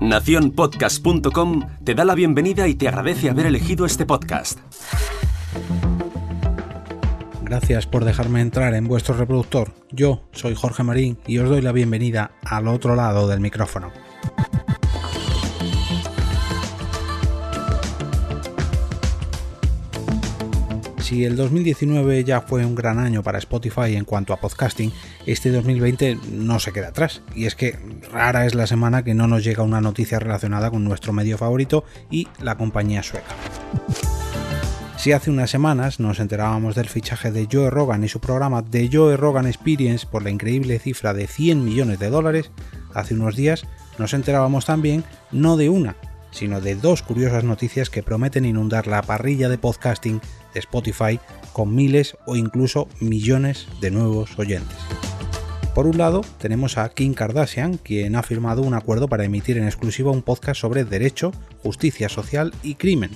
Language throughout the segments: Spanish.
Naciónpodcast.com te da la bienvenida y te agradece haber elegido este podcast. Gracias por dejarme entrar en vuestro reproductor. Yo soy Jorge Marín y os doy la bienvenida al otro lado del micrófono. Si el 2019 ya fue un gran año para Spotify en cuanto a podcasting, este 2020 no se queda atrás. Y es que rara es la semana que no nos llega una noticia relacionada con nuestro medio favorito y la compañía sueca. Si hace unas semanas nos enterábamos del fichaje de Joe Rogan y su programa The Joe Rogan Experience por la increíble cifra de 100 millones de dólares, hace unos días nos enterábamos también no de una, sino de dos curiosas noticias que prometen inundar la parrilla de podcasting de Spotify con miles o incluso millones de nuevos oyentes. Por un lado, tenemos a Kim Kardashian, quien ha firmado un acuerdo para emitir en exclusiva un podcast sobre derecho, justicia social y crimen.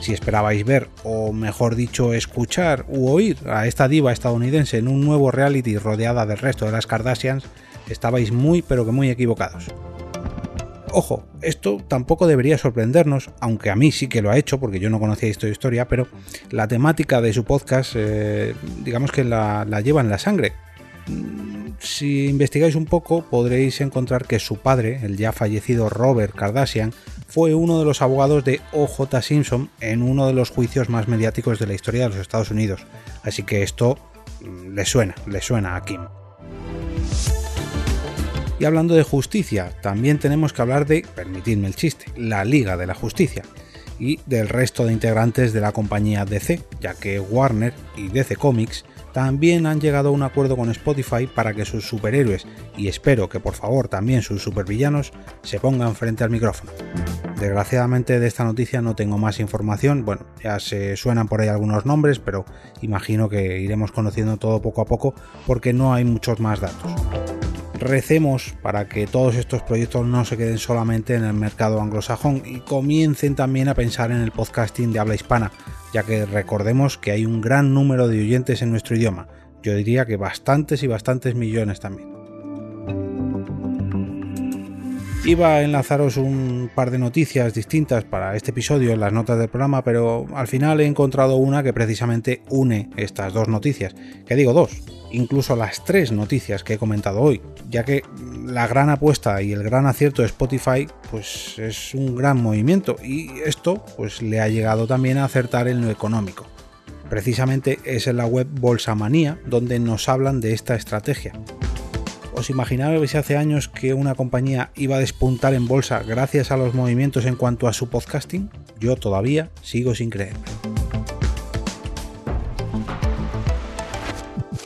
Si esperabais ver, o mejor dicho, escuchar u oír a esta diva estadounidense en un nuevo reality rodeada del resto de las Kardashians, estabais muy pero que muy equivocados. Ojo, esto tampoco debería sorprendernos, aunque a mí sí que lo ha hecho, porque yo no conocía esta historia, pero la temática de su podcast, eh, digamos que la, la lleva en la sangre. Mm, si investigáis un poco, podréis encontrar que su padre, el ya fallecido Robert Kardashian, fue uno de los abogados de OJ Simpson en uno de los juicios más mediáticos de la historia de los Estados Unidos. Así que esto mm, le suena, le suena a Kim. Y hablando de justicia, también tenemos que hablar de, permitidme el chiste, la Liga de la Justicia y del resto de integrantes de la compañía DC, ya que Warner y DC Comics también han llegado a un acuerdo con Spotify para que sus superhéroes, y espero que por favor también sus supervillanos, se pongan frente al micrófono. Desgraciadamente de esta noticia no tengo más información, bueno, ya se suenan por ahí algunos nombres, pero imagino que iremos conociendo todo poco a poco porque no hay muchos más datos recemos para que todos estos proyectos no se queden solamente en el mercado anglosajón y comiencen también a pensar en el podcasting de habla hispana, ya que recordemos que hay un gran número de oyentes en nuestro idioma, yo diría que bastantes y bastantes millones también. Iba a enlazaros un par de noticias distintas para este episodio en las notas del programa, pero al final he encontrado una que precisamente une estas dos noticias. Que digo dos, incluso las tres noticias que he comentado hoy, ya que la gran apuesta y el gran acierto de Spotify pues es un gran movimiento y esto pues le ha llegado también a acertar en lo económico. Precisamente es en la web Bolsamanía donde nos hablan de esta estrategia. ¿Os imaginabais hace años que una compañía iba a despuntar en bolsa gracias a los movimientos en cuanto a su podcasting? Yo todavía sigo sin creerme.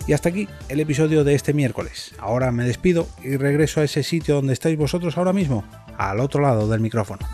Y hasta aquí el episodio de este miércoles. Ahora me despido y regreso a ese sitio donde estáis vosotros ahora mismo, al otro lado del micrófono.